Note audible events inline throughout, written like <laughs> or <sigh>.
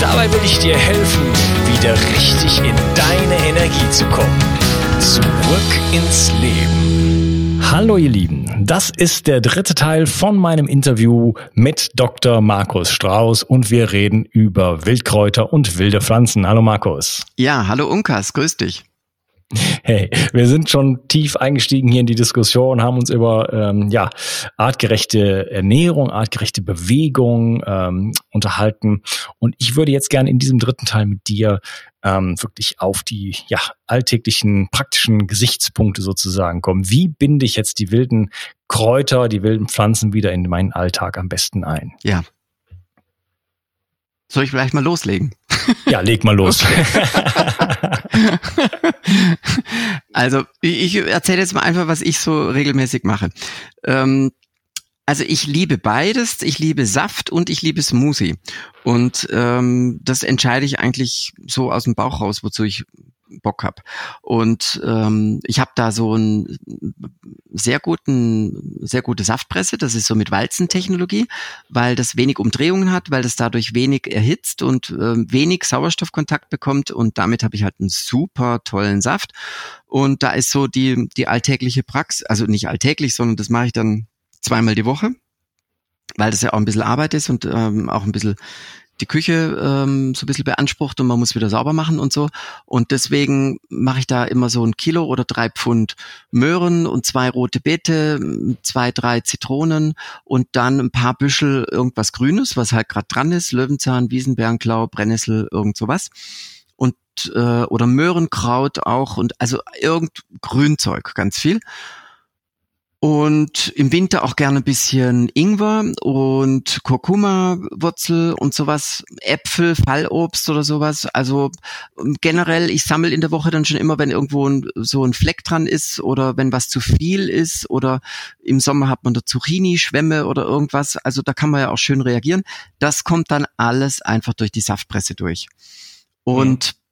Dabei will ich dir helfen, wieder richtig in deine Energie zu kommen. Zurück ins Leben. Hallo ihr Lieben, das ist der dritte Teil von meinem Interview mit Dr. Markus Strauß und wir reden über Wildkräuter und wilde Pflanzen. Hallo Markus. Ja, hallo Unkas, grüß dich. <laughs> Hey, wir sind schon tief eingestiegen hier in die Diskussion, haben uns über ähm, ja, artgerechte Ernährung, artgerechte Bewegung ähm, unterhalten. Und ich würde jetzt gerne in diesem dritten Teil mit dir ähm, wirklich auf die ja, alltäglichen, praktischen Gesichtspunkte sozusagen kommen. Wie binde ich jetzt die wilden Kräuter, die wilden Pflanzen wieder in meinen Alltag am besten ein? Ja. Soll ich vielleicht mal loslegen? Ja, leg mal los. <laughs> <laughs> also ich erzähle jetzt mal einfach, was ich so regelmäßig mache. Ähm, also ich liebe beides. Ich liebe Saft und ich liebe Smoothie. Und ähm, das entscheide ich eigentlich so aus dem Bauch raus, wozu ich Bock hab. Und ähm, ich habe da so einen sehr guten, sehr gute Saftpresse. Das ist so mit Walzentechnologie, weil das wenig Umdrehungen hat, weil das dadurch wenig erhitzt und äh, wenig Sauerstoffkontakt bekommt. Und damit habe ich halt einen super tollen Saft. Und da ist so die die alltägliche Praxis, also nicht alltäglich, sondern das mache ich dann zweimal die Woche weil das ja auch ein bisschen Arbeit ist und ähm, auch ein bisschen die Küche ähm, so ein bisschen beansprucht und man muss wieder sauber machen und so. Und deswegen mache ich da immer so ein Kilo oder drei Pfund Möhren und zwei rote Beete, zwei, drei Zitronen und dann ein paar Büschel irgendwas Grünes, was halt gerade dran ist, Löwenzahn, Wiesenbärenklau, Brennnessel, irgend sowas. Und äh, oder Möhrenkraut auch und also irgend Grünzeug, ganz viel. Und im Winter auch gerne ein bisschen Ingwer und Kurkuma-Wurzel und sowas, Äpfel, Fallobst oder sowas. Also ähm, generell, ich sammle in der Woche dann schon immer, wenn irgendwo ein, so ein Fleck dran ist oder wenn was zu viel ist oder im Sommer hat man da Zucchini, Schwämme oder irgendwas. Also da kann man ja auch schön reagieren. Das kommt dann alles einfach durch die Saftpresse durch. Und mhm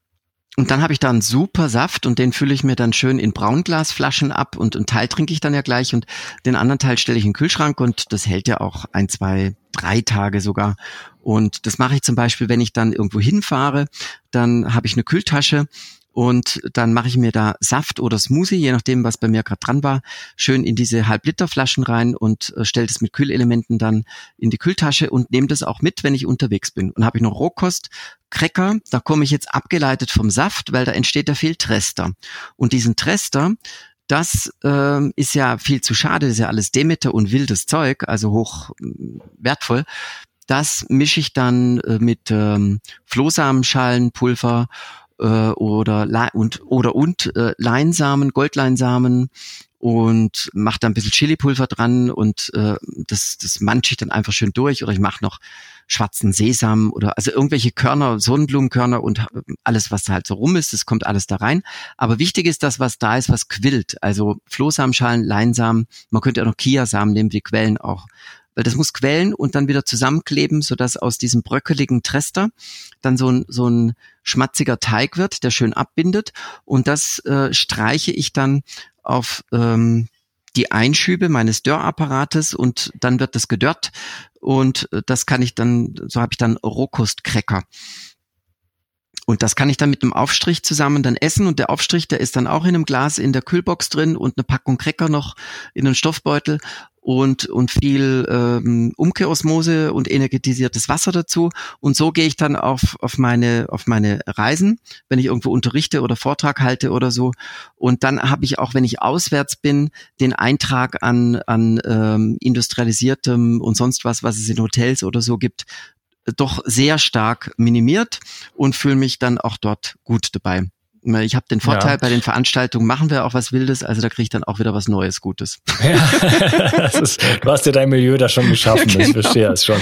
und dann habe ich da einen super Saft und den fülle ich mir dann schön in Braunglasflaschen ab und einen Teil trinke ich dann ja gleich und den anderen Teil stelle ich in den Kühlschrank und das hält ja auch ein, zwei, drei Tage sogar. Und das mache ich zum Beispiel, wenn ich dann irgendwo hinfahre, dann habe ich eine Kühltasche und dann mache ich mir da Saft oder Smoothie, je nachdem, was bei mir gerade dran war, schön in diese Halb-Liter-Flaschen rein und äh, stelle das mit Kühlelementen dann in die Kühltasche und nehme das auch mit, wenn ich unterwegs bin. Und habe ich noch Rohkost, Cracker, da komme ich jetzt abgeleitet vom Saft, weil da entsteht da viel Trester. Und diesen Trester, das äh, ist ja viel zu schade, das ist ja alles Demeter und wildes Zeug, also hoch äh, wertvoll. Das mische ich dann äh, mit ähm, Flohsamenschalen, Pulver äh, oder und oder und äh, Leinsamen, Goldleinsamen und mache da ein bisschen Chilipulver dran und äh, das das manche ich dann einfach schön durch oder ich mache noch schwarzen Sesam oder also irgendwelche Körner, Sonnenblumenkörner und äh, alles, was da halt so rum ist, das kommt alles da rein. Aber wichtig ist das, was da ist, was quillt. Also Flohsamenschalen, Leinsamen, man könnte auch noch Kiasamen nehmen, die quellen auch weil das muss quellen und dann wieder zusammenkleben, sodass aus diesem bröckeligen Trester dann so ein, so ein schmatziger Teig wird, der schön abbindet. Und das äh, streiche ich dann auf ähm, die Einschübe meines Dörrapparates und dann wird das gedörrt und äh, das kann ich dann, so habe ich dann Rohkostcracker. Und das kann ich dann mit einem Aufstrich zusammen dann essen und der Aufstrich, der ist dann auch in einem Glas in der Kühlbox drin und eine Packung Cracker noch in einem Stoffbeutel und, und viel ähm, Umkehrosmose und energetisiertes Wasser dazu. Und so gehe ich dann auf, auf, meine, auf meine Reisen, wenn ich irgendwo unterrichte oder Vortrag halte oder so. Und dann habe ich auch, wenn ich auswärts bin, den Eintrag an, an ähm, industrialisiertem und sonst was, was es in Hotels oder so gibt, doch sehr stark minimiert und fühle mich dann auch dort gut dabei. Ich habe den Vorteil, ja. bei den Veranstaltungen machen wir auch was Wildes, also da kriege ich dann auch wieder was Neues, Gutes. Ja, <laughs> ist, du hast dir dein Milieu da schon geschaffen, genau. ich verstehe es schon.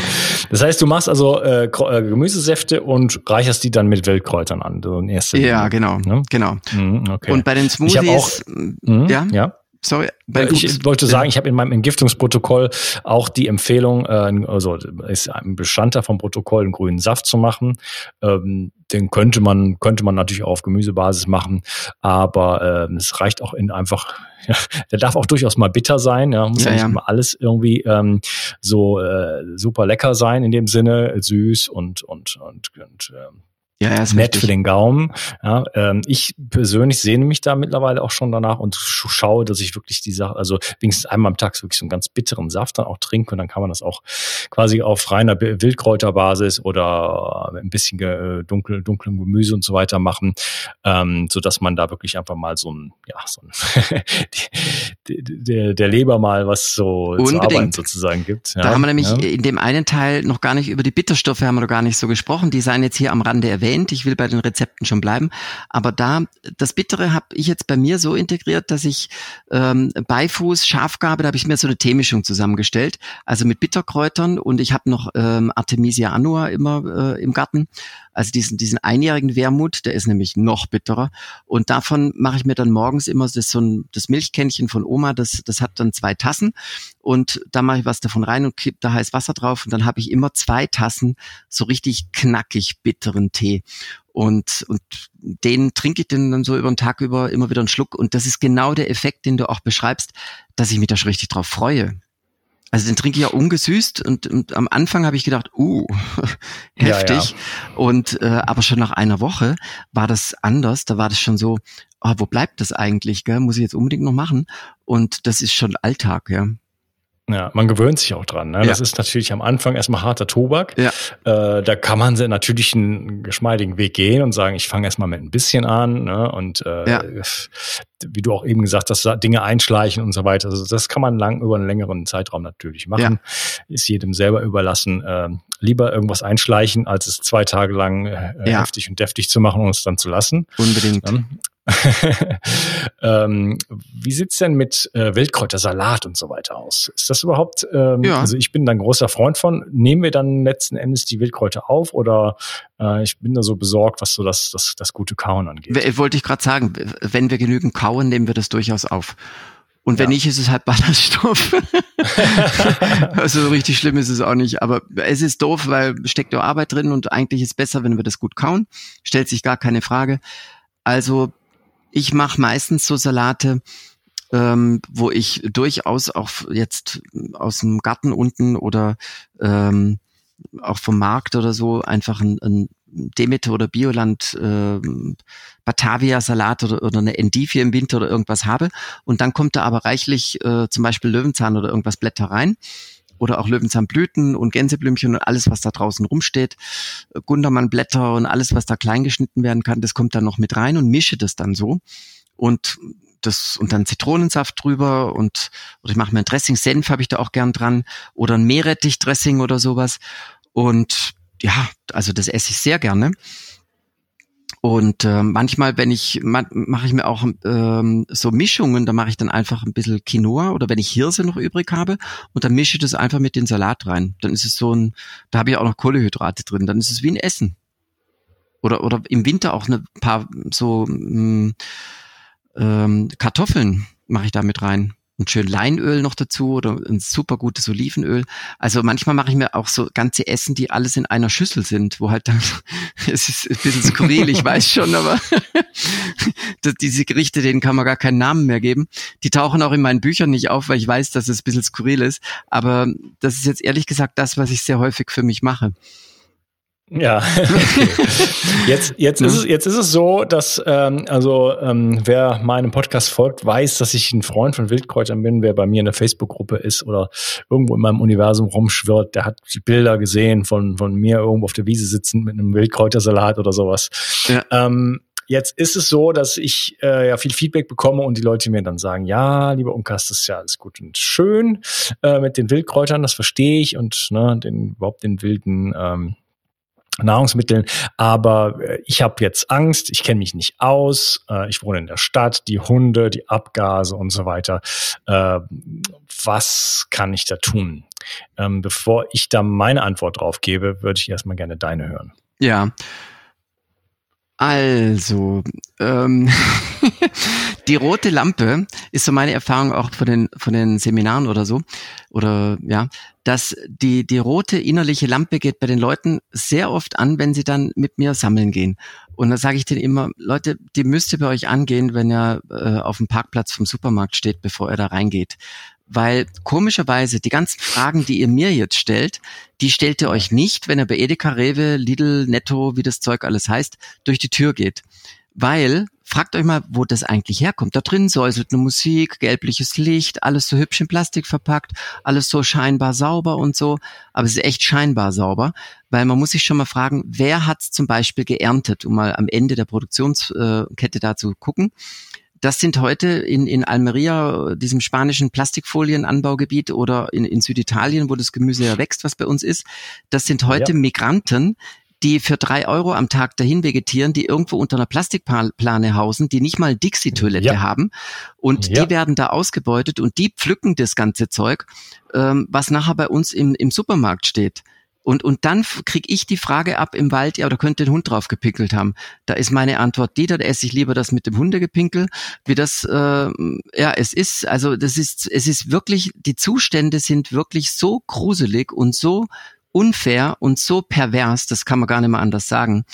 Das heißt, du machst also äh, äh, Gemüsesäfte und reicherst die dann mit Wildkräutern an, so in erster Ja, genau, ne? genau. Mhm, okay. Und bei den Smoothies, auch, mh, ja, ja. Sorry, äh, ich wollte sagen, ich habe in meinem Entgiftungsprotokoll auch die Empfehlung, äh, also ist ein Bestandteil vom Protokoll, einen grünen Saft zu machen. Ähm, den könnte man könnte man natürlich auch auf Gemüsebasis machen, aber äh, es reicht auch in einfach. <laughs> Ja, der darf auch durchaus mal bitter sein. Ja, muss ja, ja nicht immer alles irgendwie ähm, so äh, super lecker sein in dem Sinne, süß und und und, und äh, ja, ja, ist nett richtig. für den Gaumen. Ja, ähm, ich persönlich sehne mich da mittlerweile auch schon danach und schaue, dass ich wirklich die Sache, also wenigstens einmal am Tag wirklich so einen ganz bitteren Saft dann auch trinke und dann kann man das auch quasi auf reiner Wildkräuterbasis oder ein bisschen äh, dunkel, dunklem Gemüse und so weiter machen, ähm, so dass man da wirklich einfach mal so ein, ja, so ein <laughs> der, der Leber mal was so Unbedingt. zu arbeiten sozusagen gibt. Ja, da haben wir nämlich ja. in dem einen Teil noch gar nicht über die Bitterstoffe haben wir noch gar nicht so gesprochen. Die seien jetzt hier am Rande erwähnt erwähnt. Ich will bei den Rezepten schon bleiben. Aber da, das Bittere habe ich jetzt bei mir so integriert, dass ich ähm, Beifuß, Schafgabe, da habe ich mir so eine Teemischung zusammengestellt. Also mit Bitterkräutern und ich habe noch ähm, Artemisia annua immer äh, im Garten. Also diesen, diesen einjährigen Wermut, der ist nämlich noch bitterer. Und davon mache ich mir dann morgens immer das, so ein, das Milchkännchen von Oma, das, das hat dann zwei Tassen. Und da mache ich was davon rein und kipp da heiß Wasser drauf. Und dann habe ich immer zwei Tassen so richtig knackig bitteren Tee. Und, und den trinke ich dann so über den Tag über immer wieder einen Schluck. Und das ist genau der Effekt, den du auch beschreibst, dass ich mich da schon richtig drauf freue. Also den trinke ich ja ungesüßt und, und am Anfang habe ich gedacht, uh, heftig. <laughs> Ja, ja. Und äh, aber schon nach einer Woche war das anders. Da war das schon so, oh, wo bleibt das eigentlich? Gell? Muss ich jetzt unbedingt noch machen? Und das ist schon Alltag, ja. Ja, man gewöhnt sich auch dran. Ne? Ja. Das ist natürlich am Anfang erstmal harter Tobak. Ja. Äh, da kann man natürlich einen geschmeidigen Weg gehen und sagen, ich fange erstmal mit ein bisschen an. Ne? Und äh, ja. wie du auch eben gesagt hast, Dinge einschleichen und so weiter. Also das kann man lang über einen längeren Zeitraum natürlich machen. Ja. Ist jedem selber überlassen. Äh, lieber irgendwas einschleichen, als es zwei Tage lang äh, heftig und deftig zu machen und es dann zu lassen. Unbedingt. <laughs> ähm, wie sieht's denn mit äh, Wildkräutersalat und so weiter aus? Ist das überhaupt, ähm, ja. also ich bin da ein großer Freund von, nehmen wir dann letzten Endes die Wildkräuter auf oder äh, ich bin da so besorgt, was so das, das, das gute Kauen angeht? Wollte ich gerade sagen, wenn wir genügend kauen, nehmen wir das durchaus auf. Und wenn ja. nicht, ist es halt Ballaststoff. <laughs> also richtig schlimm ist es auch nicht. Aber es ist doof, weil steckt da Arbeit drin und eigentlich ist es besser, wenn wir das gut kauen. Stellt sich gar keine Frage. Also ich mache meistens so Salate, ähm, wo ich durchaus auch jetzt aus dem Garten unten oder ähm, auch vom Markt oder so einfach ein, ein Demeter oder Bioland äh, Batavia Salat oder, oder eine Endivie im Winter oder irgendwas habe. Und dann kommt da aber reichlich äh, zum Beispiel Löwenzahn oder irgendwas Blätter rein oder auch Löwenzahnblüten und Gänseblümchen und alles, was da draußen rumsteht, Gundermannblätter und alles, was da klein geschnitten werden kann, das kommt dann noch mit rein und mische das dann so. Und das und dann Zitronensaft drüber und oder ich mache mir ein Dressing, Senf habe ich da auch gern dran. Oder ein Meerrettich-Dressing oder sowas. Und ja, also das esse ich sehr gerne. Und äh, manchmal, wenn ich, man, mache ich mir auch ähm, so Mischungen, da mache ich dann einfach ein bisschen Quinoa oder wenn ich Hirse noch übrig habe und dann mische ich das einfach mit den Salat rein. Dann ist es so ein, da habe ich auch noch Kohlehydrate drin, dann ist es wie ein Essen. Oder, oder im Winter auch ein paar so mm, ähm, Kartoffeln mache ich da mit rein und schön Leinöl noch dazu oder ein super gutes Olivenöl. Also manchmal mache ich mir auch so ganze Essen, die alles in einer Schüssel sind, wo halt dann, <laughs> es ist ein bisschen skurril, ich weiß schon, aber <laughs> diese Gerichte, denen kann man gar keinen Namen mehr geben. Die tauchen auch in meinen Büchern nicht auf, weil ich weiß, dass es ein bisschen skurril ist. Aber das ist jetzt ehrlich gesagt das, was ich sehr häufig für mich mache. Ja, <laughs> okay. jetzt, jetzt, ist es, jetzt ist es so, dass ähm, also ähm, wer meinem Podcast folgt, weiß, dass ich ein Freund von Wildkräutern bin. Wer bei mir in der Facebook-Gruppe ist oder irgendwo in meinem Universum rumschwirrt, der hat Bilder gesehen von, von mir irgendwo auf der Wiese sitzen mit einem Wildkräutersalat oder sowas. Ja. Ähm, Jetzt ist es so, dass ich äh, ja viel Feedback bekomme und die Leute mir dann sagen, ja, lieber Umkast, das ist ja alles gut und schön äh, mit den Wildkräutern, das verstehe ich und ne, den überhaupt den wilden ähm, Nahrungsmitteln, aber äh, ich habe jetzt Angst, ich kenne mich nicht aus, äh, ich wohne in der Stadt, die Hunde, die Abgase und so weiter. Äh, was kann ich da tun? Ähm, bevor ich da meine Antwort drauf gebe, würde ich erstmal gerne deine hören. Ja, also, ähm, <laughs> die rote Lampe ist so meine Erfahrung auch von den, von den Seminaren oder so, oder ja, dass die, die rote innerliche Lampe geht bei den Leuten sehr oft an, wenn sie dann mit mir sammeln gehen. Und dann sage ich denen immer, Leute, die müsst ihr bei euch angehen, wenn ihr äh, auf dem Parkplatz vom Supermarkt steht, bevor ihr da reingeht weil komischerweise die ganzen Fragen, die ihr mir jetzt stellt, die stellt ihr euch nicht, wenn ihr bei Edeka, Rewe, Lidl, Netto, wie das Zeug alles heißt, durch die Tür geht. Weil, fragt euch mal, wo das eigentlich herkommt. Da drin säuselt eine Musik, gelbliches Licht, alles so hübsch in Plastik verpackt, alles so scheinbar sauber und so. Aber es ist echt scheinbar sauber, weil man muss sich schon mal fragen, wer hat es zum Beispiel geerntet, um mal am Ende der Produktionskette da zu gucken. Das sind heute in, in Almeria, diesem spanischen Plastikfolienanbaugebiet oder in, in Süditalien, wo das Gemüse ja wächst, was bei uns ist. Das sind heute ja. Migranten, die für drei Euro am Tag dahin vegetieren, die irgendwo unter einer Plastikplane hausen, die nicht mal Dixie-Toilette ja. haben. Und ja. die werden da ausgebeutet und die pflücken das ganze Zeug, ähm, was nachher bei uns im, im Supermarkt steht. Und, und dann krieg ich die Frage ab im Wald, ja, da könnte ein Hund drauf gepinkelt haben. Da ist meine Antwort die, da esse ich lieber das mit dem Hundegepinkel, wie das, äh, ja, es ist, also das ist, es ist wirklich, die Zustände sind wirklich so gruselig und so unfair und so pervers, das kann man gar nicht mehr anders sagen.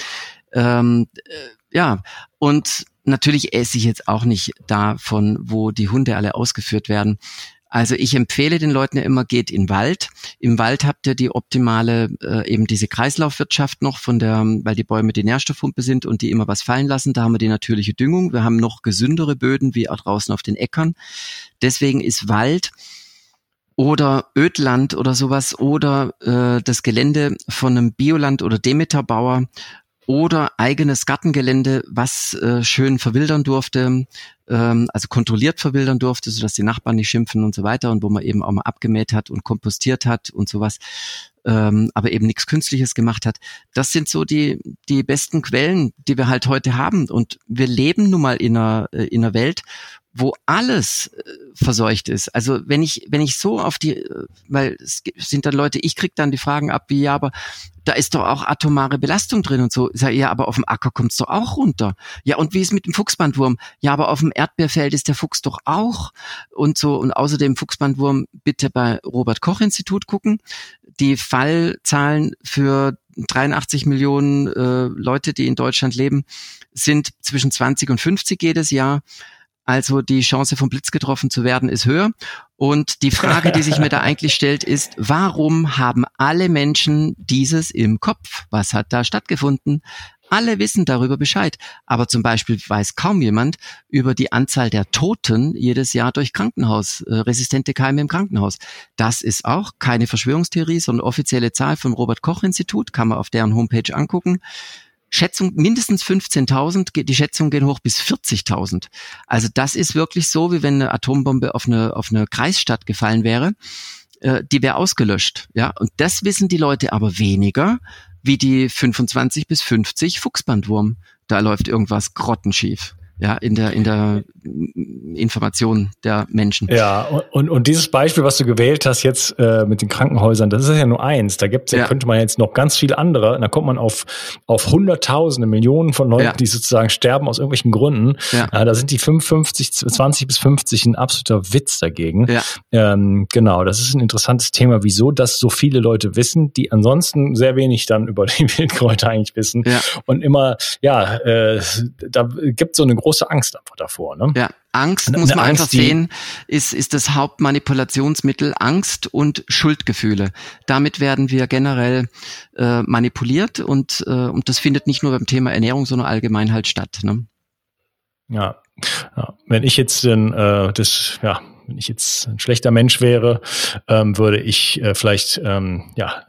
Ähm, äh, ja, und natürlich esse ich jetzt auch nicht davon, wo die Hunde alle ausgeführt werden. Also ich empfehle den Leuten ja immer, geht in Wald. Im Wald habt ihr die optimale, äh, eben diese Kreislaufwirtschaft noch von der, weil die Bäume die Nährstoffpumpe sind und die immer was fallen lassen. Da haben wir die natürliche Düngung. Wir haben noch gesündere Böden wie auch draußen auf den Äckern. Deswegen ist Wald oder Ödland oder sowas oder äh, das Gelände von einem Bioland- oder Demeterbauer oder eigenes Gartengelände, was äh, schön verwildern durfte, ähm, also kontrolliert verwildern durfte, sodass die Nachbarn nicht schimpfen und so weiter und wo man eben auch mal abgemäht hat und kompostiert hat und sowas, ähm, aber eben nichts Künstliches gemacht hat. Das sind so die, die besten Quellen, die wir halt heute haben. Und wir leben nun mal in einer, äh, in einer Welt, wo alles äh, verseucht ist. Also wenn ich wenn ich so auf die, äh, weil es sind dann Leute, ich krieg dann die Fragen ab, wie ja, aber da ist doch auch atomare Belastung drin und so. Ich ja, aber auf dem Acker kommt's doch auch runter. Ja, und wie ist mit dem Fuchsbandwurm? Ja, aber auf dem Erdbeerfeld ist der Fuchs doch auch und so. Und außerdem Fuchsbandwurm bitte bei Robert Koch Institut gucken. Die Fallzahlen für 83 Millionen äh, Leute, die in Deutschland leben, sind zwischen 20 und 50 jedes Jahr. Also die Chance vom Blitz getroffen zu werden ist höher. Und die Frage, die sich mir da <laughs> eigentlich stellt, ist, warum haben alle Menschen dieses im Kopf? Was hat da stattgefunden? Alle wissen darüber Bescheid. Aber zum Beispiel weiß kaum jemand über die Anzahl der Toten jedes Jahr durch Krankenhaus, äh, resistente Keime im Krankenhaus. Das ist auch keine Verschwörungstheorie, sondern offizielle Zahl vom Robert Koch Institut, kann man auf deren Homepage angucken. Schätzung mindestens 15.000, die Schätzungen gehen hoch bis 40.000. Also das ist wirklich so, wie wenn eine Atombombe auf eine, auf eine Kreisstadt gefallen wäre. Äh, die wäre ausgelöscht. Ja, und das wissen die Leute aber weniger wie die 25 bis 50 Fuchsbandwurm da läuft irgendwas grottenschief ja, in der, in der Information der Menschen. Ja, und, und dieses Beispiel, was du gewählt hast jetzt äh, mit den Krankenhäusern, das ist ja nur eins. Da gibt's, ja. könnte man jetzt noch ganz viele andere. Und da kommt man auf, auf Hunderttausende, Millionen von Leuten, ja. die sozusagen sterben aus irgendwelchen Gründen. Ja. Äh, da sind die 55, 20 bis 50 ein absoluter Witz dagegen. Ja. Ähm, genau, das ist ein interessantes Thema, wieso das so viele Leute wissen, die ansonsten sehr wenig dann über die <laughs> Wildkräuter eigentlich wissen. Ja. Und immer, ja, äh, da gibt so eine große große Angst einfach davor. Ne? Ja, Angst muss man Angst, einfach sehen, ist, ist das Hauptmanipulationsmittel Angst und Schuldgefühle. Damit werden wir generell äh, manipuliert und, äh, und das findet nicht nur beim Thema Ernährung, sondern allgemein halt statt. Ne? Ja. ja. Wenn ich jetzt denn, äh, das, ja, wenn ich jetzt ein schlechter Mensch wäre, ähm, würde ich äh, vielleicht ähm, ja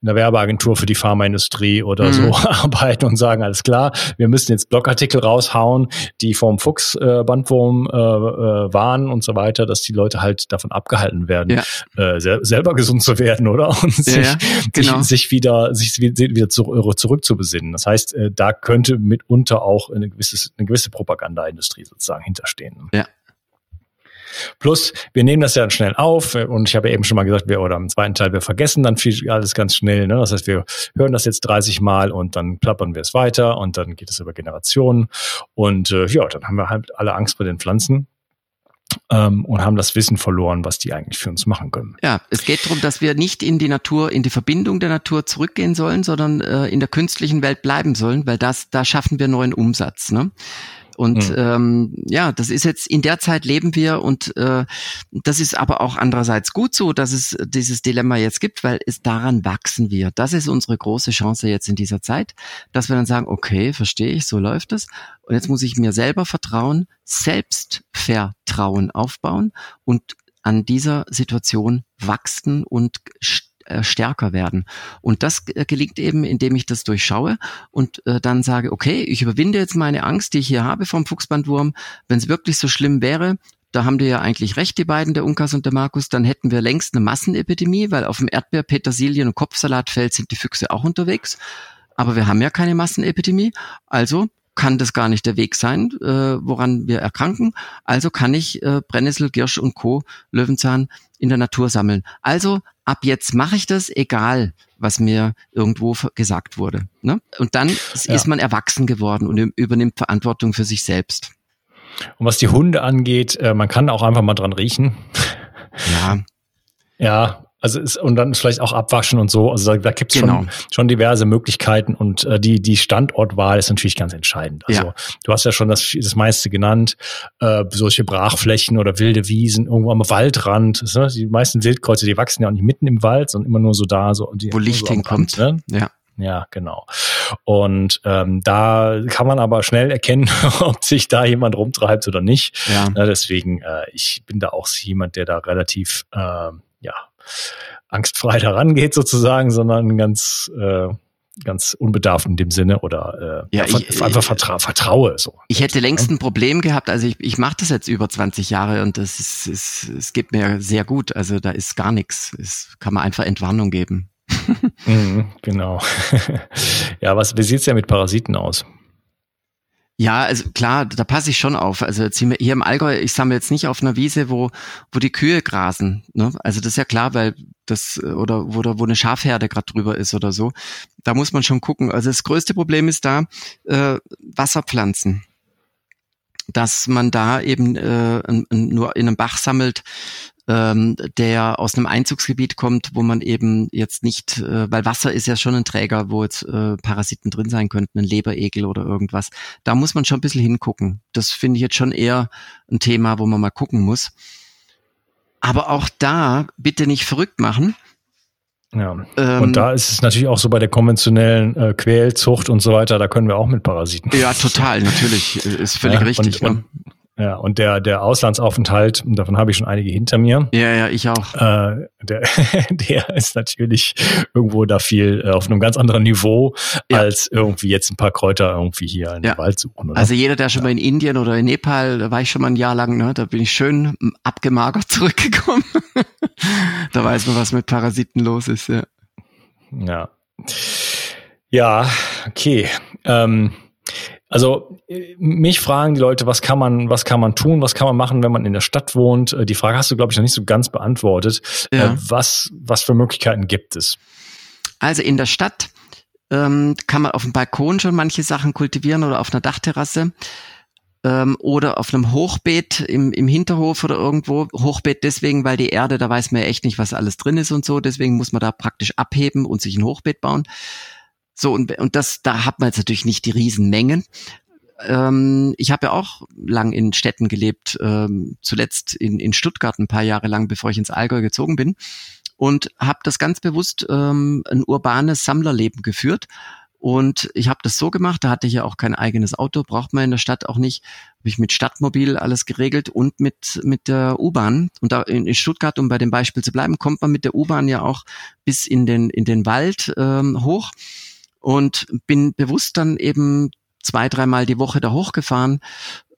in der Werbeagentur für die Pharmaindustrie oder mhm. so <laughs> arbeiten und sagen, alles klar, wir müssen jetzt Blogartikel raushauen, die vom Fuchsbandwurm äh, äh, warnen und so weiter, dass die Leute halt davon abgehalten werden, ja. äh, sel selber gesund zu werden, oder? <laughs> Und sich, ja, genau. sich, sich, wieder sich wieder zurück, zurück zu besinnen. Das heißt, äh, da könnte mitunter auch eine gewisse, eine gewisse Propagandaindustrie sozusagen hinterstehen. Ja. Plus, wir nehmen das ja dann schnell auf und ich habe eben schon mal gesagt, wir oder im zweiten Teil, wir vergessen dann viel alles ganz schnell. Ne? Das heißt, wir hören das jetzt 30 Mal und dann plappern wir es weiter und dann geht es über Generationen und äh, ja, dann haben wir halt alle Angst vor den Pflanzen ähm, und haben das Wissen verloren, was die eigentlich für uns machen können. Ja, es geht darum, dass wir nicht in die Natur, in die Verbindung der Natur zurückgehen sollen, sondern äh, in der künstlichen Welt bleiben sollen, weil das, da schaffen wir neuen Umsatz. Ne? Und mhm. ähm, ja, das ist jetzt in der Zeit leben wir und äh, das ist aber auch andererseits gut so, dass es dieses Dilemma jetzt gibt, weil es daran wachsen wir. Das ist unsere große Chance jetzt in dieser Zeit, dass wir dann sagen, okay, verstehe ich, so läuft es. Und jetzt muss ich mir selber vertrauen, Selbstvertrauen aufbauen und an dieser Situation wachsen und äh, stärker werden. Und das äh, gelingt eben, indem ich das durchschaue und äh, dann sage, okay, ich überwinde jetzt meine Angst, die ich hier habe vom Fuchsbandwurm. Wenn es wirklich so schlimm wäre, da haben die ja eigentlich recht, die beiden, der Unkas und der Markus, dann hätten wir längst eine Massenepidemie, weil auf dem Erdbeer, Petersilien und Kopfsalatfeld sind die Füchse auch unterwegs. Aber wir haben ja keine Massenepidemie. Also kann das gar nicht der Weg sein, äh, woran wir erkranken. Also kann ich äh, Brennnessel, Girsch und Co. Löwenzahn in der Natur sammeln. Also ab jetzt mache ich das, egal was mir irgendwo gesagt wurde. Ne? Und dann ja. ist man erwachsen geworden und übernimmt Verantwortung für sich selbst. Und was die Hunde angeht, äh, man kann auch einfach mal dran riechen. Ja. <laughs> Ja, also ist, und dann vielleicht auch abwaschen und so. Also da, da gibt es genau. schon, schon diverse Möglichkeiten und äh, die, die Standortwahl ist natürlich ganz entscheidend. Also ja. du hast ja schon das, das meiste genannt, äh, solche Brachflächen oder wilde Wiesen, irgendwo am Waldrand. Ne? Die meisten Wildkreuze, die wachsen ja auch nicht mitten im Wald, sondern immer nur so da, so die, wo Licht so hinkommt. Rand, ne? Ja. Ja, genau. Und ähm, da kann man aber schnell erkennen, <laughs> ob sich da jemand rumtreibt oder nicht. Ja. Na, deswegen, äh, ich bin da auch jemand, der da relativ äh, ja angstfrei <laughs> daran geht sozusagen, sondern ganz äh, ganz unbedarft in dem Sinne oder äh, ja, ich, einfach vertra vertraue so. Ich hätte längst ein Problem gehabt, also ich, ich mache das jetzt über 20 Jahre und das ist, ist es geht mir sehr gut, also da ist gar nichts, es kann man einfach Entwarnung geben. <laughs> mhm, genau. <laughs> ja, was wie sieht's ja mit Parasiten aus? Ja, also klar, da passe ich schon auf. Also hier im Allgäu, ich sammle jetzt nicht auf einer Wiese, wo, wo die Kühe grasen. Ne? Also das ist ja klar, weil das, oder wo, wo eine Schafherde gerade drüber ist oder so. Da muss man schon gucken. Also das größte Problem ist da äh, Wasserpflanzen dass man da eben äh, nur in einem Bach sammelt, ähm, der aus einem Einzugsgebiet kommt, wo man eben jetzt nicht, äh, weil Wasser ist ja schon ein Träger, wo jetzt äh, Parasiten drin sein könnten, ein Leberegel oder irgendwas. Da muss man schon ein bisschen hingucken. Das finde ich jetzt schon eher ein Thema, wo man mal gucken muss. Aber auch da bitte nicht verrückt machen. Ja. Ähm, und da ist es natürlich auch so bei der konventionellen äh, Quälzucht und so weiter, da können wir auch mit Parasiten. Ja, total, natürlich. Ist völlig ja, richtig. Und, ne? und, ja, und der, der Auslandsaufenthalt, davon habe ich schon einige hinter mir. Ja, ja, ich auch. Äh, der, <laughs> der ist natürlich irgendwo da viel äh, auf einem ganz anderen Niveau, ja. als irgendwie jetzt ein paar Kräuter irgendwie hier in ja. den Wald suchen. Oder? Also jeder, der schon ja. mal in Indien oder in Nepal, da war ich schon mal ein Jahr lang, ne, da bin ich schön abgemagert <laughs> zurückgekommen. da weiß man, was mit Parasiten los ist, ja. Ja. Ja, okay. Ähm, Also mich fragen die Leute, was kann man, was kann man tun, was kann man machen, wenn man in der Stadt wohnt? Äh, die Frage hast du, glaube ich, noch nicht so ganz beantwortet. Ja. Äh, was, was für Möglichkeiten gibt es? Also in der Stadt ähm, kann man auf dem Balkon schon manche Sachen kultivieren oder auf einer Dachterrasse ähm, oder auf einem Hochbeet im, im Hinterhof oder irgendwo. Hochbeet deswegen, weil die Erde, da weiß man ja echt nicht, was alles drin ist und so. Deswegen muss man da praktisch abheben und sich ein Hochbeet bauen. So, und, und das, da hat man jetzt natürlich nicht die Riesenmengen. Ähm, ich habe ja auch lang in Städten gelebt, ähm, zuletzt in, in Stuttgart ein paar Jahre lang, bevor ich ins Allgäu gezogen bin. Und habe das ganz bewusst ähm, ein urbanes Sammlerleben geführt. Und ich habe das so gemacht, da hatte ich ja auch kein eigenes Auto, braucht man in der Stadt auch nicht. Habe ich mit Stadtmobil alles geregelt und mit mit der U-Bahn. Und da in, in, Stuttgart, um bei dem Beispiel zu bleiben, kommt man mit der U-Bahn ja auch bis in den in den Wald ähm, hoch und bin bewusst dann eben zwei, dreimal die Woche da hochgefahren.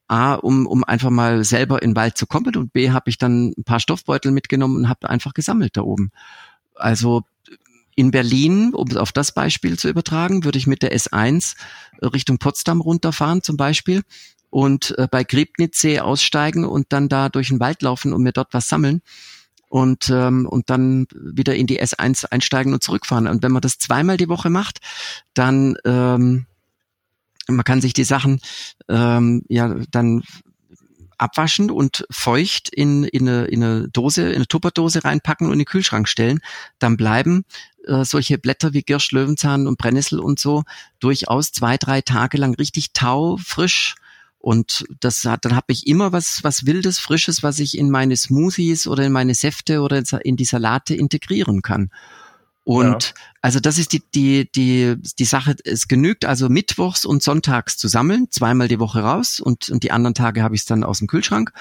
A, um, um einfach mal selber in den Wald zu kommen und B, habe ich dann ein paar Stoffbeutel mitgenommen und habe einfach gesammelt da oben. Also in Berlin, um auf das Beispiel zu übertragen, würde ich mit der S1 Richtung Potsdam runterfahren zum Beispiel und äh, bei Griebnitzsee aussteigen und dann da durch den Wald laufen und mir dort was sammeln und, ähm, und dann wieder in die S1 einsteigen und zurückfahren. Und wenn man das zweimal die Woche macht, dann ähm, man kann sich die Sachen ähm, ja dann abwaschen und feucht in, in, eine, in eine Dose, in eine Tupperdose reinpacken und in den Kühlschrank stellen, dann bleiben äh, solche Blätter wie Girsch, Löwenzahn und Brennnessel und so durchaus zwei, drei Tage lang richtig taufrisch und das hat, dann habe ich immer was, was Wildes, Frisches, was ich in meine Smoothies oder in meine Säfte oder in die Salate integrieren kann. Und ja. also das ist die, die, die, die Sache, es genügt also mittwochs und sonntags zu sammeln, zweimal die Woche raus und, und die anderen Tage habe ich es dann aus dem Kühlschrank.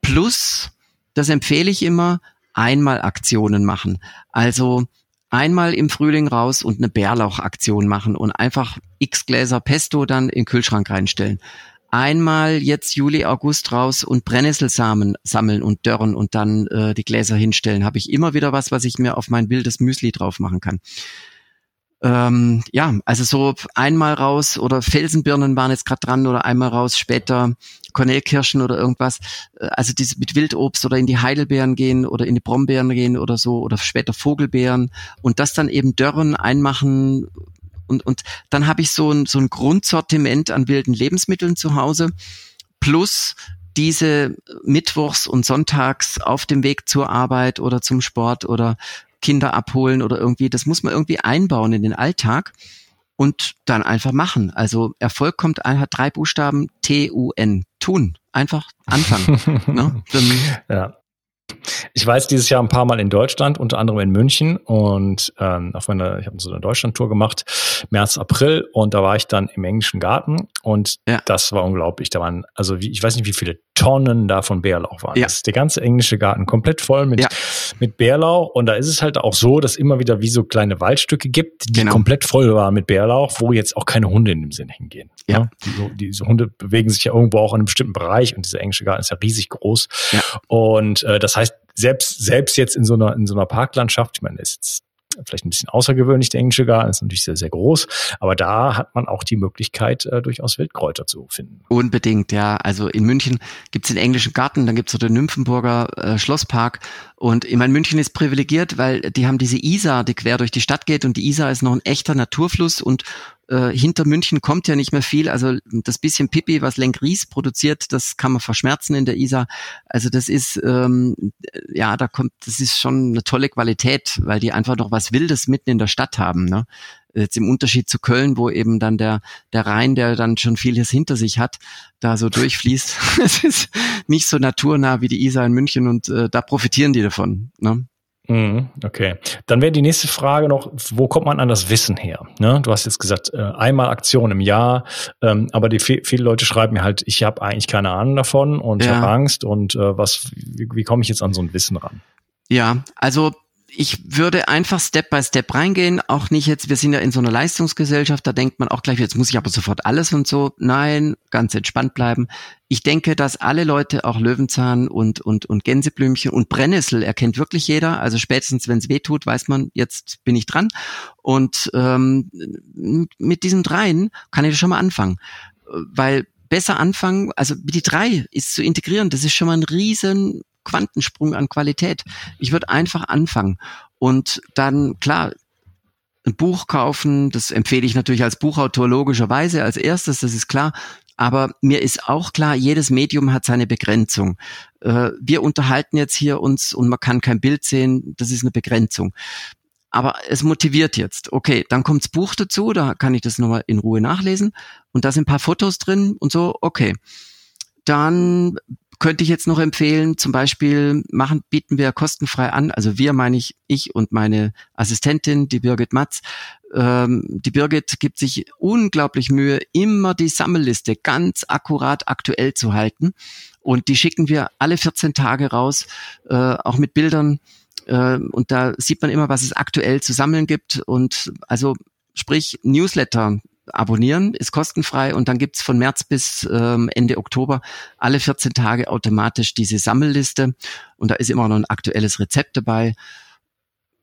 Plus, das empfehle ich immer, einmal Aktionen machen. Also einmal im Frühling raus und eine Bärlauchaktion machen und einfach x Gläser Pesto dann in den Kühlschrank reinstellen einmal jetzt Juli, August raus und Brennnesselsamen sammeln und dörren und dann äh, die Gläser hinstellen, habe ich immer wieder was, was ich mir auf mein wildes Müsli drauf machen kann. Ähm, ja, also so einmal raus oder Felsenbirnen waren jetzt gerade dran oder einmal raus, später Kornelkirschen oder irgendwas. Äh, also diese mit Wildobst oder in die Heidelbeeren gehen oder in die Brombeeren gehen oder so oder später Vogelbeeren und das dann eben dörren, einmachen, und, und dann habe ich so ein, so ein Grundsortiment an wilden Lebensmitteln zu Hause plus diese Mittwochs und Sonntags auf dem Weg zur Arbeit oder zum Sport oder Kinder abholen oder irgendwie, das muss man irgendwie einbauen in den Alltag und dann einfach machen. Also Erfolg kommt, hat drei Buchstaben T-U-N. Tun. Einfach anfangen. <laughs> ne? Dann, ja. Ich war jetzt dieses Jahr ein paar Mal in Deutschland, unter anderem in München und ähm, auf meiner, ich habe so eine Deutschland-Tour gemacht, März, April und da war ich dann im englischen Garten und ja. das war unglaublich. Da waren, also wie, ich weiß nicht, wie viele Tonnen da von Bärlauch waren. Ja. Das ist der ganze englische Garten komplett voll mit, ja. mit Bärlauch und da ist es halt auch so, dass immer wieder wie so kleine Waldstücke gibt, die genau. komplett voll waren mit Bärlauch, wo jetzt auch keine Hunde in dem Sinn hingehen. Ja. ja? Die, diese Hunde bewegen sich ja irgendwo auch in einem bestimmten Bereich und dieser englische Garten ist ja riesig groß. Ja. Und äh, das heißt, selbst, selbst jetzt in so einer, in so einer Parklandschaft, ich meine, ist jetzt vielleicht ein bisschen außergewöhnlich, der englische Garten ist natürlich sehr, sehr groß, aber da hat man auch die Möglichkeit, äh, durchaus Wildkräuter zu finden. Unbedingt, ja. Also in München gibt's den englischen Garten, dann gibt's so den Nymphenburger äh, Schlosspark und ich meine, München ist privilegiert, weil die haben diese Isar, die quer durch die Stadt geht und die Isar ist noch ein echter Naturfluss und äh, hinter München kommt ja nicht mehr viel. Also das bisschen Pipi, was Lenkries produziert, das kann man verschmerzen in der Isar. Also das ist ähm, ja, da kommt, das ist schon eine tolle Qualität, weil die einfach noch was Wildes mitten in der Stadt haben. Ne? Jetzt im Unterschied zu Köln, wo eben dann der der Rhein, der dann schon vieles hinter sich hat, da so durchfließt. <laughs> Es ist nicht so naturnah wie die Isar in München und äh, da profitieren die davon. Ne? Mhm, okay. Dann wäre die nächste Frage noch, wo kommt man an das Wissen her? Ne? Du hast jetzt gesagt, äh, einmal Aktion im Jahr, ähm, aber die viele Leute schreiben mir halt, ich habe eigentlich keine Ahnung davon und ja. habe Angst und äh, was, wie, wie komme ich jetzt an so ein Wissen ran? Ja, also ich würde einfach Step by Step reingehen, auch nicht jetzt, wir sind ja in so einer Leistungsgesellschaft, da denkt man auch gleich, jetzt muss ich aber sofort alles und so. Nein, ganz entspannt bleiben. Ich denke, dass alle Leute auch Löwenzahn und, und, und Gänseblümchen und Brennnessel erkennt wirklich jeder. Also spätestens, wenn es weh tut, weiß man, jetzt bin ich dran. Und ähm, mit diesen dreien kann ich schon mal anfangen. weil besser anfangen, also die drei ist zu integrieren, das ist schon mal ein riesen Quantensprung an Qualität. Ich würde einfach anfangen und dann, klar, ein Buch kaufen, das empfehle ich natürlich als Buchautor logischerweise als erstes, das ist klar. Aber mir ist auch klar, jedes Medium hat seine Begrenzung. Äh, wir unterhalten jetzt hier uns und man kann kein Bild sehen, das ist eine Begrenzung. Aber es motiviert jetzt. Okay, dann kommt's Buch dazu, da kann ich das nochmal in Ruhe nachlesen. Und da sind ein paar Fotos drin und so, okay. Dann könnte ich jetzt noch empfehlen, zum Beispiel machen, bieten wir kostenfrei an, also wir meine ich, ich und meine Assistentin, die Birgit Matz. Ähm, die Birgit gibt sich unglaublich Mühe, immer die Sammelliste ganz akkurat aktuell zu halten. Und die schicken wir alle 14 Tage raus, äh, auch mit Bildern äh, und da sieht man immer, was es aktuell zu sammeln gibt. Und also sprich Newsletter abonnieren, ist kostenfrei und dann gibt's von März bis ähm, Ende Oktober alle 14 Tage automatisch diese Sammelliste und da ist immer noch ein aktuelles Rezept dabei.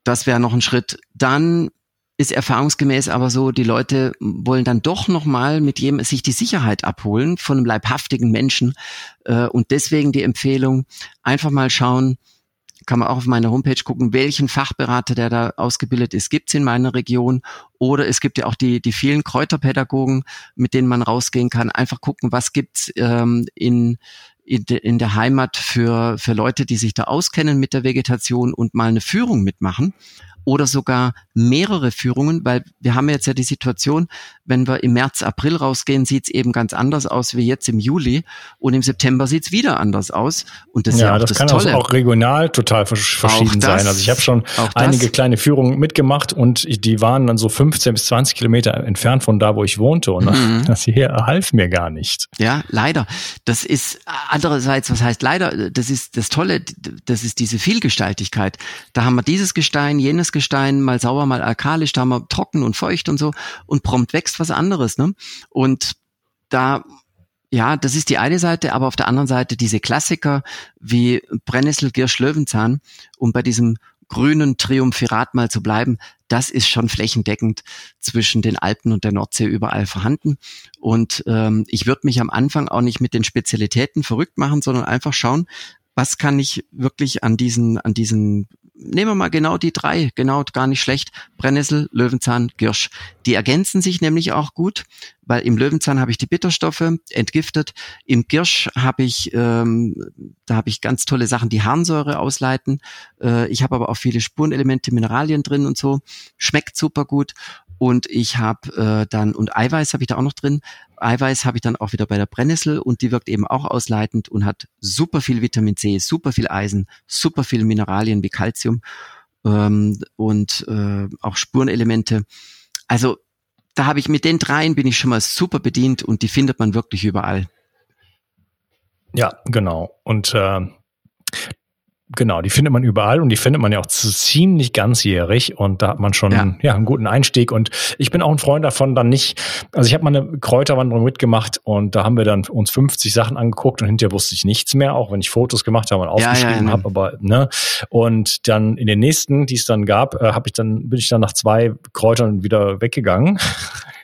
Das wäre noch ein Schritt. Dann ist erfahrungsgemäß aber so, die Leute wollen dann doch nochmal mit jedem sich die Sicherheit abholen von einem leibhaftigen Menschen äh, und deswegen die Empfehlung, einfach mal schauen, kann man auch auf meiner Homepage gucken, welchen Fachberater, der da ausgebildet ist, gibt's in meiner Region. Oder es gibt ja auch die, die vielen Kräuterpädagogen, mit denen man rausgehen kann. Einfach gucken, was gibt's ähm, in, in, de, in der Heimat für, für Leute, die sich da auskennen mit der Vegetation und mal eine Führung mitmachen oder sogar mehrere Führungen, weil wir haben jetzt ja die Situation, wenn wir im März, April rausgehen, sieht's eben ganz anders aus wie jetzt im Juli und im September sieht's wieder anders aus. Und das ja, ist ja auch das, das kann Tolle. auch regional total verschieden das- sein. Also ich habe schon einige kleine Führungen mitgemacht und die waren dann so 15 bis 20 Kilometer entfernt von da, wo ich wohnte und Mhm. <laughs> das hier half mir gar nicht. Ja, leider. Das ist andererseits, was heißt leider? Das ist das Tolle, das ist diese Vielgestaltigkeit. Da haben wir dieses Gestein, jenes Gestein, mal sauer, mal alkalisch, da wir trocken und feucht und so und prompt wächst was anderes, ne? Und da ja, das ist die eine Seite, aber auf der anderen Seite diese Klassiker wie Brennnessel, Girsch, Löwenzahn, um bei diesem grünen Triumphirat mal zu bleiben, das ist schon flächendeckend zwischen den Alpen und der Nordsee überall vorhanden. Und ähm, ich würde mich am Anfang auch nicht mit den Spezialitäten verrückt machen, sondern einfach schauen, was kann ich wirklich an diesen, an diesen, nehmen wir mal genau die drei, genau gar nicht schlecht, Brennnessel, Löwenzahn, Girsch. Die ergänzen sich nämlich auch gut, weil im Löwenzahn habe ich die Bitterstoffe entgiftet, im Girsch habe ich, ähm, da habe ich ganz tolle Sachen, die Harnsäure ausleiten. Äh, ich habe aber auch viele Spurenelemente, Mineralien drin und so. Schmeckt super gut. Und ich habe äh, dann, und Eiweiß habe ich da auch noch drin. Eiweiß habe ich dann auch wieder bei der Brennnessel und die wirkt eben auch ausleitend und hat super viel Vitamin C, super viel Eisen, super viel Mineralien wie Calcium ähm, und äh, auch Spurenelemente. Also da habe ich mit den dreien bin ich schon mal super bedient und die findet man wirklich überall. Ja, genau. Und äh, genau, die findet man überall und die findet man ja auch ziemlich ganzjährig und da hat man schon Ja. ja. einen guten Einstieg und ich bin auch ein Freund davon, dann nicht, also ich habe mal eine Kräuterwanderung mitgemacht und da haben wir dann uns 50 Sachen angeguckt und hinterher wusste ich nichts mehr, auch wenn ich Fotos gemacht habe und Ja, ja, aufgeschrieben ja. habe, aber ne und dann in den nächsten, die es dann gab, äh, habe ich dann bin ich dann nach zwei Kräutern wieder weggegangen,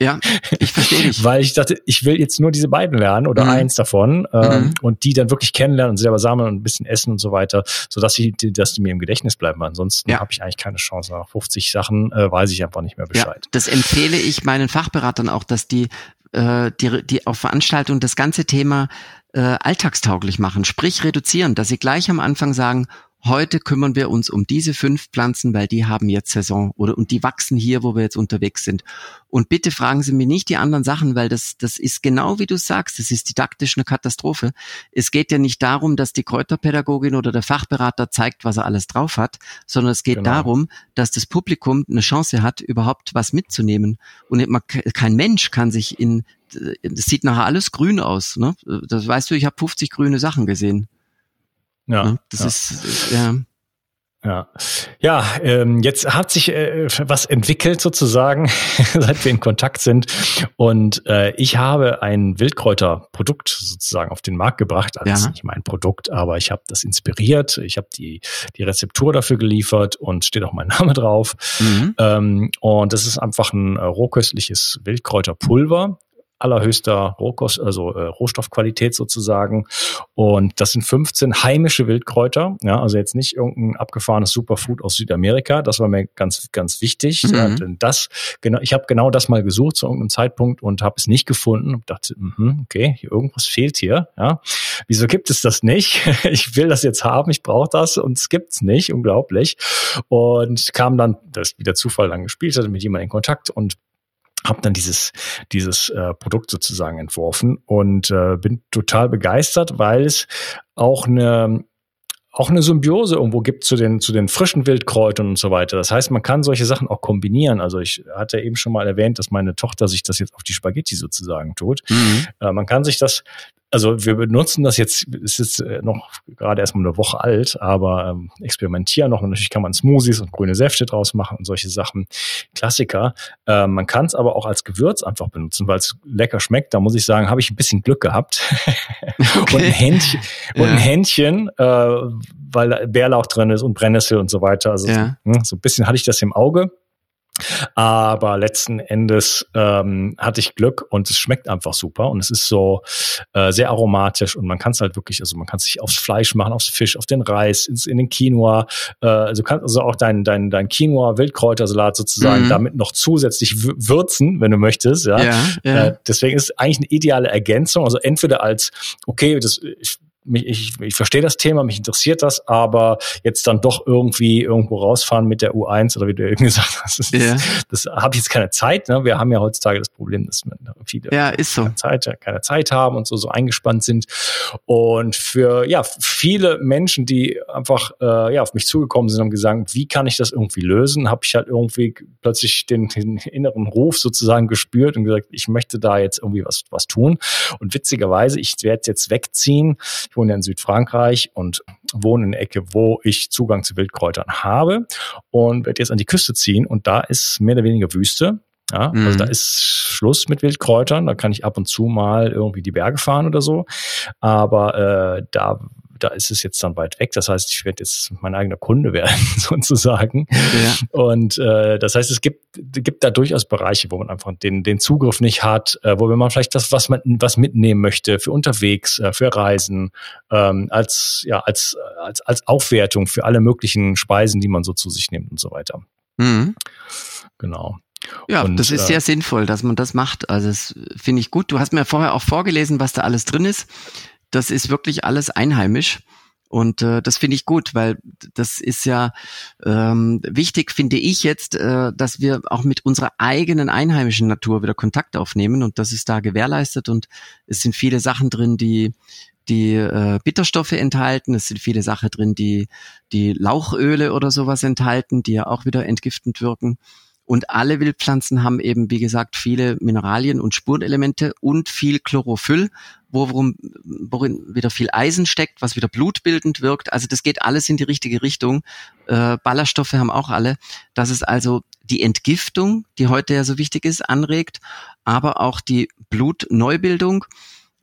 Ja, ich verstehe <laughs> dich. weil ich dachte, ich will jetzt nur diese beiden lernen oder Mhm. eins davon ähm, Mhm. und die dann wirklich kennenlernen und selber sammeln und ein bisschen essen und so weiter, sodass die- dass die mir im Gedächtnis bleiben. Ansonsten Ja. habe ich eigentlich keine Chance. Nach 50 Sachen äh, weiß ich einfach nicht mehr Ja, Bescheid. das empfehle ich meinen Fachberatern auch, dass die, äh, die, die auf Veranstaltungen das ganze Thema äh, alltagstauglich machen, sprich reduzieren, dass sie gleich am Anfang sagen, heute kümmern wir uns um diese fünf Pflanzen, weil die haben jetzt Saison oder und die wachsen hier, wo wir jetzt unterwegs sind. Und bitte fragen Sie mir nicht die anderen Sachen, weil das, das ist genau wie du sagst, das ist didaktisch eine Katastrophe. Es geht ja nicht darum, dass die Kräuterpädagogin oder der Fachberater zeigt, was er alles drauf hat, sondern es geht Genau. darum, dass das Publikum eine Chance hat, überhaupt was mitzunehmen. Und man, kein Mensch kann sich in, das sieht nachher alles grün aus. Ne? Das weißt du, ich habe 50 grüne Sachen gesehen. Ja, ne? Das ja. ist, ja. Ja, ja ähm, jetzt hat sich äh, was entwickelt sozusagen, <laughs> seit wir in Kontakt sind. Und äh, ich habe ein Wildkräuterprodukt sozusagen auf den Markt gebracht. Also Ja. das ist nicht mein Produkt, aber ich habe das inspiriert. Ich habe die, die Rezeptur dafür geliefert und steht auch mein <laughs> Name drauf. Mhm. Ähm, und das ist einfach ein äh, rohköstliches Wildkräuterpulver. Allerhöchster Rohkost, also äh, Rohstoffqualität sozusagen. Und das sind 15 heimische Wildkräuter. Ja, also jetzt nicht irgendein abgefahrenes Superfood aus Südamerika. Das war mir ganz, ganz wichtig. Mhm. Ja, denn das, genau, ich habe genau das mal gesucht zu irgendeinem Zeitpunkt und habe es nicht gefunden und dachte, mh, okay, irgendwas fehlt hier. Ja, wieso gibt es das nicht? <laughs> ich will das jetzt haben, ich brauche das und es gibt's nicht. Unglaublich. Und kam dann, das ist wieder Zufall dann gespielt hatte, mit jemandem in Kontakt und habe dann dieses dieses äh, Produkt sozusagen entworfen und äh, bin total begeistert, weil es auch eine auch eine Symbiose irgendwo gibt zu den, zu den frischen Wildkräutern und so weiter. Das heißt, man kann solche Sachen auch kombinieren. Also ich hatte eben schon mal erwähnt, dass meine Tochter sich das jetzt auf die Spaghetti sozusagen tut. Mhm. Äh, man kann sich das also wir benutzen das jetzt, es ist äh, noch gerade erst mal eine Woche alt, aber ähm, experimentieren noch. Und natürlich kann man Smoothies und grüne Säfte draus machen und solche Sachen. Klassiker. Äh, man kann es aber auch als Gewürz einfach benutzen, weil es lecker schmeckt. Da muss ich sagen, habe ich ein bisschen Glück gehabt. Okay. <laughs> und ein Händchen, ja. und ein Händchen äh, weil Bärlauch drin ist und Brennnessel und so weiter. Also ja. so, hm, so ein bisschen hatte ich das im Auge. Aber letzten Endes ähm, hatte ich Glück und es schmeckt einfach super und es ist so äh, sehr aromatisch und man kann es halt wirklich, also man kann es sich aufs Fleisch machen, aufs Fisch, auf den Reis, ins, in den Quinoa. Äh, also kannst also auch dein dein dein Quinoa Wildkräutersalat sozusagen mhm. damit noch zusätzlich würzen, wenn du möchtest. Ja, ja, ja. Äh, deswegen ist es eigentlich eine ideale Ergänzung. Also entweder als okay, das ich, mich, ich, ich verstehe das Thema, mich interessiert das, aber jetzt dann doch irgendwie irgendwo rausfahren mit der U1 oder wie du eben <laughs> gesagt hast, das, ja. das habe ich jetzt keine Zeit. Ne? Wir haben ja heutzutage das Problem, dass viele ja, ist so. keine, Zeit, keine Zeit haben und so, so eingespannt sind. Und für ja viele Menschen, die einfach äh, ja auf mich zugekommen sind und gesagt, wie kann ich das irgendwie lösen, habe ich halt irgendwie plötzlich den, den inneren Ruf sozusagen gespürt und gesagt, ich möchte da jetzt irgendwie was was tun. Und witzigerweise, ich werde jetzt wegziehen. Ich wohne ja in Südfrankreich und wohne in der Ecke, wo ich Zugang zu Wildkräutern habe und werde jetzt an die Küste ziehen und da ist mehr oder weniger Wüste. Ja, also mhm. da ist Schluss mit Wildkräutern. Da kann ich ab und zu mal irgendwie die Berge fahren oder so. Aber äh, da da ist es jetzt dann weit weg. Das heißt, ich werde jetzt mein eigener Kunde werden, <laughs> sozusagen. Ja. Und äh, das heißt, es gibt, gibt da durchaus Bereiche, wo man einfach den, den Zugriff nicht hat, äh, wo man vielleicht das, was man was mitnehmen möchte für unterwegs, äh, für Reisen, ähm, als, ja, als, als, als Aufwertung für alle möglichen Speisen, die man so zu sich nimmt und so weiter. Mhm. Genau. Ja, und, das ist äh, sehr sinnvoll, dass man das macht. Also das finde ich gut. Du hast mir vorher auch vorgelesen, was da alles drin ist das ist wirklich alles einheimisch. Und äh, das finde ich gut, weil das ist ja ähm, wichtig, finde ich jetzt, äh, dass wir auch mit unserer eigenen einheimischen Natur wieder Kontakt aufnehmen und das ist da gewährleistet und es sind viele Sachen drin, die die äh, Bitterstoffe enthalten, es sind viele Sachen drin, die die Lauchöle oder sowas enthalten, die ja auch wieder entgiftend wirken. Und alle Wildpflanzen haben eben, wie gesagt, viele Mineralien und Spurenelemente und viel Chlorophyll, worum, worin wieder viel Eisen steckt, was wieder blutbildend wirkt. Also das geht alles in die richtige Richtung. Äh, Ballaststoffe haben auch alle. Dass es also die Entgiftung, die heute ja so wichtig ist, anregt, aber auch die Blutneubildung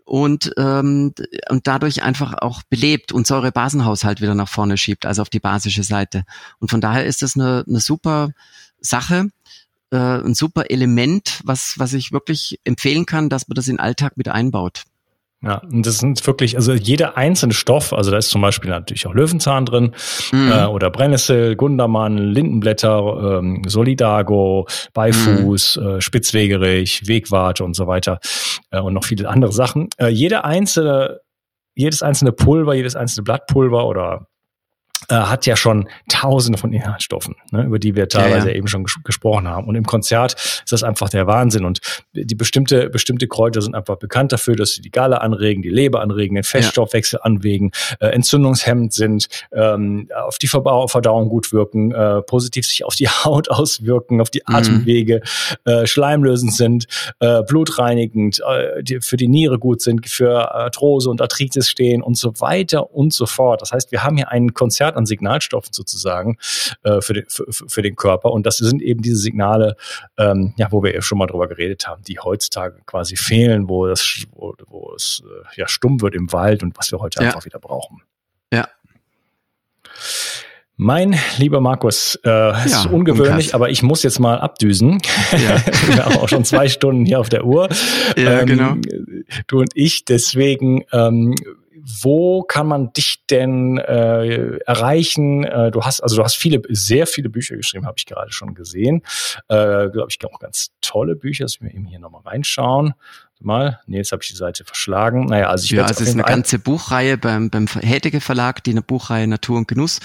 und, ähm, und dadurch einfach auch belebt und Säurebasenhaushalt wieder nach vorne schiebt, also auf die basische Seite. Und von daher ist das eine, eine super Sache, äh, ein super Element, was, was ich wirklich empfehlen kann, dass man das in den Alltag mit einbaut. Ja, und das sind wirklich, also jeder einzelne Stoff, also da ist zum Beispiel natürlich auch Löwenzahn drin mhm. äh, oder Brennnessel, Gundermann, Lindenblätter, ähm, Solidago, Beifuß, mhm. äh, Spitzwegerich, Wegwarte und so weiter äh, und noch viele andere Sachen. Äh, jede einzelne, jedes einzelne Pulver, jedes einzelne Blattpulver oder äh, hat ja schon tausende von Inhaltsstoffen, ne, über die wir teilweise ja, ja. eben schon ges gesprochen haben. Und im Konzert ist das einfach der Wahnsinn. Und die bestimmte, bestimmte Kräuter sind einfach bekannt dafür, dass sie die Galle anregen, die Leber anregen, den Feststoffwechsel ja. anregen, äh, entzündungshemmend sind, ähm, auf die Verbau Verdauung gut wirken, äh, positiv sich auf die <laughs> Haut auswirken, auf die mhm. Atemwege, mhm. äh, schleimlösend sind, äh, blutreinigend, äh, die für die Niere gut sind, für Arthrose und Arthritis stehen und so weiter und so fort. Das heißt, wir haben hier ein Konzert an Signalstoffen sozusagen äh, für, den, für, für, den Körper. Und das sind eben diese Signale, ähm, ja, wo wir ja schon mal drüber geredet haben, die heutzutage quasi fehlen, wo, das, wo, wo es äh, ja stumm wird im Wald und was wir heute ja. einfach wieder brauchen. Ja. Mein lieber Markus, äh, ist ungewöhnlich, aber ich muss jetzt mal abdüsen. Ja. <laughs> Wir haben auch schon zwei Stunden hier auf der Uhr. Ja, ähm, genau. Du und ich, deswegen, ähm, wo kann man dich denn äh, erreichen? Äh, du hast, also du hast viele, sehr viele Bücher geschrieben, habe ich gerade schon gesehen. Äh, Glaube ich, auch ganz tolle Bücher. Lass mich eben hier nochmal reinschauen mal. Nee, jetzt habe ich die Seite verschlagen. Naja, also ich Ja, also es ist eine ganze Buchreihe beim, beim Hätige Verlag, die eine Buchreihe Natur und Genuss.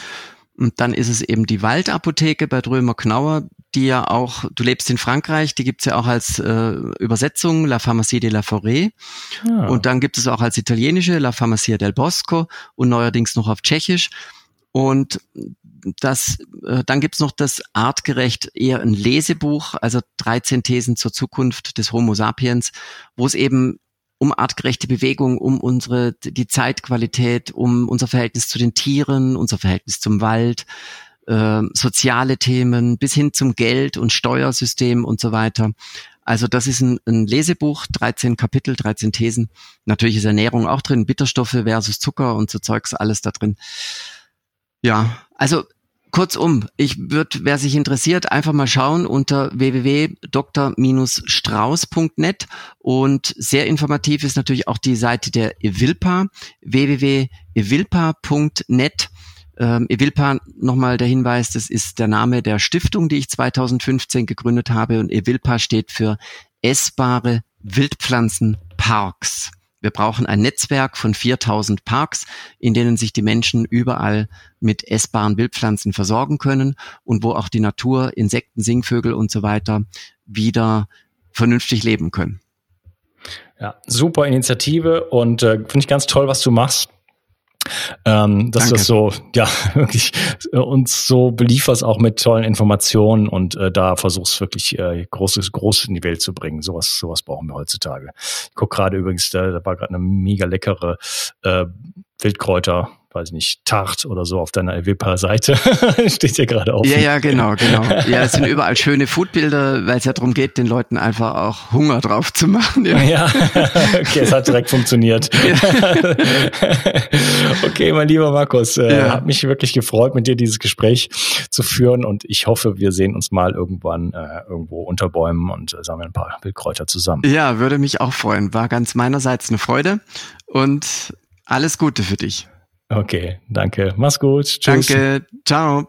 Und dann ist es eben die Waldapotheke bei Drömer Knauer, die ja auch, du lebst in Frankreich, die gibt's ja auch als äh, Übersetzung, La Pharmacie de la Forêt. Ja. Ah. Und dann gibt es auch als italienische La Pharmacia del Bosco und neuerdings noch auf Tschechisch. Und das, äh, dann gibt's noch das artgerecht eher ein Lesebuch, also 13 Thesen zur Zukunft des Homo sapiens, wo es eben um artgerechte Bewegung, um unsere, die Zeitqualität, um unser Verhältnis zu den Tieren, unser Verhältnis zum Wald, äh, soziale Themen bis hin zum Geld und Steuersystem und so weiter. Also das ist ein, ein Lesebuch, 13 Kapitel, 13 Thesen. Natürlich ist Ernährung auch drin, Bitterstoffe versus Zucker und so Zeugs, alles da drin. Ja, also Kurzum, ich würde, wer sich interessiert, einfach mal schauen unter www.dr-strauß.net und sehr informativ ist natürlich auch die Seite der Evilpa, www.evilpa.net. Ähm, Evilpa, nochmal der Hinweis, das ist der Name der Stiftung, die ich 2015 gegründet habe und Evilpa steht für essbare Wildpflanzenparks. Wir brauchen ein Netzwerk von 4000 Parks, in denen sich die Menschen überall mit essbaren Wildpflanzen versorgen können und wo auch die Natur, Insekten, Singvögel und so weiter wieder vernünftig leben können. Ja, super Initiative und äh, finde ich ganz toll, was du machst ähm, dass Danke. du das so, ja, <laughs> wirklich uns so belieferst auch mit tollen Informationen und äh, da versuchst wirklich äh, großes, groß in die Welt zu bringen. Sowas, sowas brauchen wir heutzutage. Ich guck gerade übrigens, da, da war gerade eine mega leckere äh, Wildkräuter weiß ich nicht, Tart oder so auf deiner Evipa-Seite. <laughs> Steht ja gerade auf. Ja, ja, genau, genau. Ja, es sind <laughs> überall schöne Foodbilder, weil es ja darum geht, den Leuten einfach auch Hunger drauf zu machen. Ja, ja. <laughs> okay, es hat direkt funktioniert. Ja. okay, mein lieber Markus, äh, ja. hat mich wirklich gefreut, mit dir dieses Gespräch zu führen und ich hoffe, wir sehen uns mal irgendwann äh, irgendwo unter Bäumen und äh, sammeln ein paar Wildkräuter zusammen. Ja, würde mich auch freuen. War ganz meinerseits eine Freude und alles Gute für dich. Okay, danke. Mach's gut. Tschüss. Danke. Ciao.